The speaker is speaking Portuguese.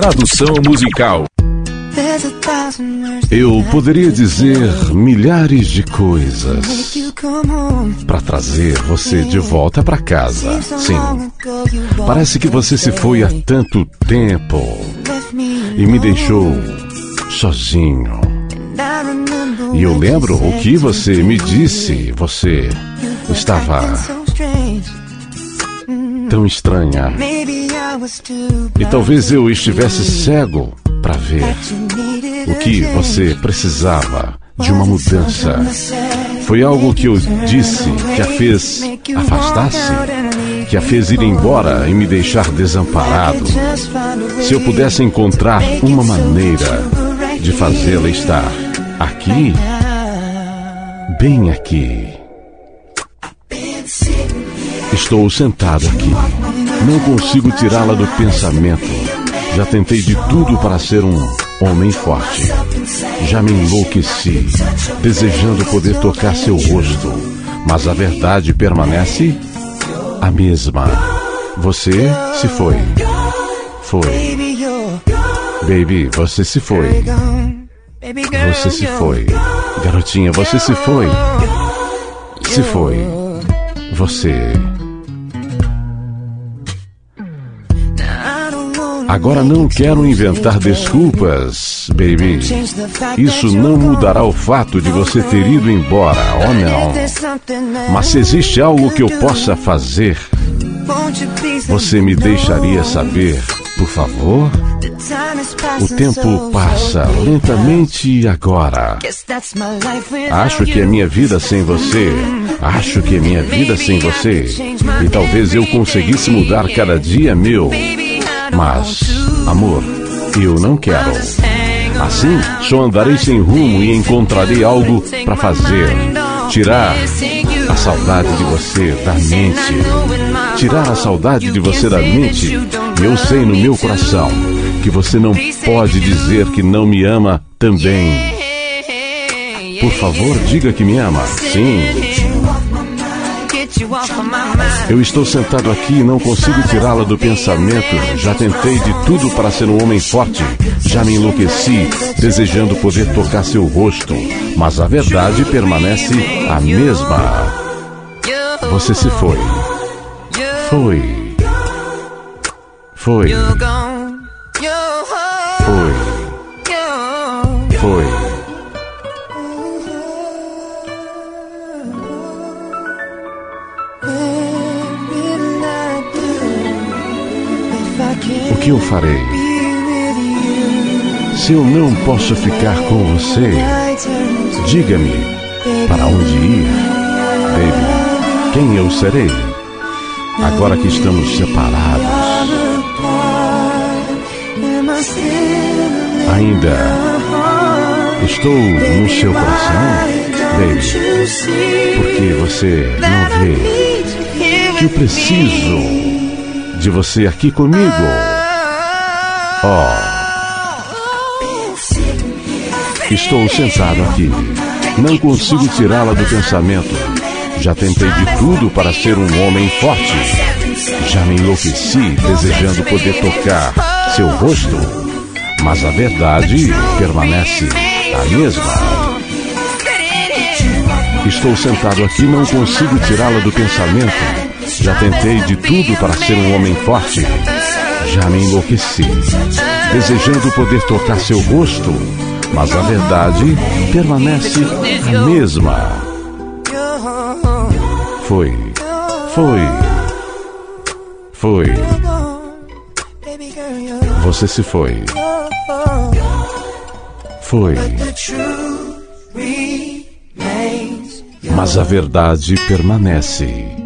Tradução musical. Eu poderia dizer milhares de coisas para trazer você de volta para casa. Sim. Parece que você se foi há tanto tempo e me deixou sozinho. E eu lembro o que você me disse. Você estava tão estranha. E talvez eu estivesse cego para ver o que você precisava de uma mudança. Foi algo que eu disse que a fez afastar-se, que a fez ir embora e me deixar desamparado. Se eu pudesse encontrar uma maneira de fazê-la estar aqui, bem aqui. Estou sentado aqui. Não consigo tirá-la do pensamento. Já tentei de tudo para ser um homem forte. Já me enlouqueci, desejando poder tocar seu rosto. Mas a verdade permanece a mesma. Você se foi. Foi. Baby, você se foi. Você se foi. Garotinha, você se foi. Se foi. Você. Agora não quero inventar desculpas, baby. Isso não mudará o fato de você ter ido embora, oh não. Mas se existe algo que eu possa fazer, você me deixaria saber, por favor? O tempo passa lentamente agora. Acho que é minha vida sem você. Acho que é minha vida sem você. E talvez eu conseguisse mudar cada dia meu. Mas, amor, eu não quero. Assim, só andarei sem rumo e encontrarei algo para fazer. Tirar a saudade de você da mente. Tirar a saudade de você da mente. Eu sei no meu coração que você não pode dizer que não me ama também. Por favor, diga que me ama. Sim. Eu estou sentado aqui e não consigo tirá-la do pensamento. Já tentei de tudo para ser um homem forte. Já me enlouqueci, desejando poder tocar seu rosto. Mas a verdade permanece a mesma. Você se foi. Foi. Foi. Foi. Foi. O que eu farei? Se eu não posso ficar com você, diga-me para onde ir, baby. Quem eu serei? Agora que estamos separados. Ainda estou no seu coração, baby, porque você não vê que eu preciso de você aqui comigo. Oh. Estou sentado aqui. Não consigo tirá-la do pensamento. Já tentei de tudo para ser um homem forte. Já me enlouqueci desejando poder tocar seu rosto. Mas a verdade permanece a mesma. Estou sentado aqui, não consigo tirá-la do pensamento. Já tentei de tudo para ser um homem forte. Já me enlouqueci, desejando poder tocar seu rosto, mas a verdade permanece a mesma. Foi, foi, foi. Você se foi. Foi. Mas a verdade permanece.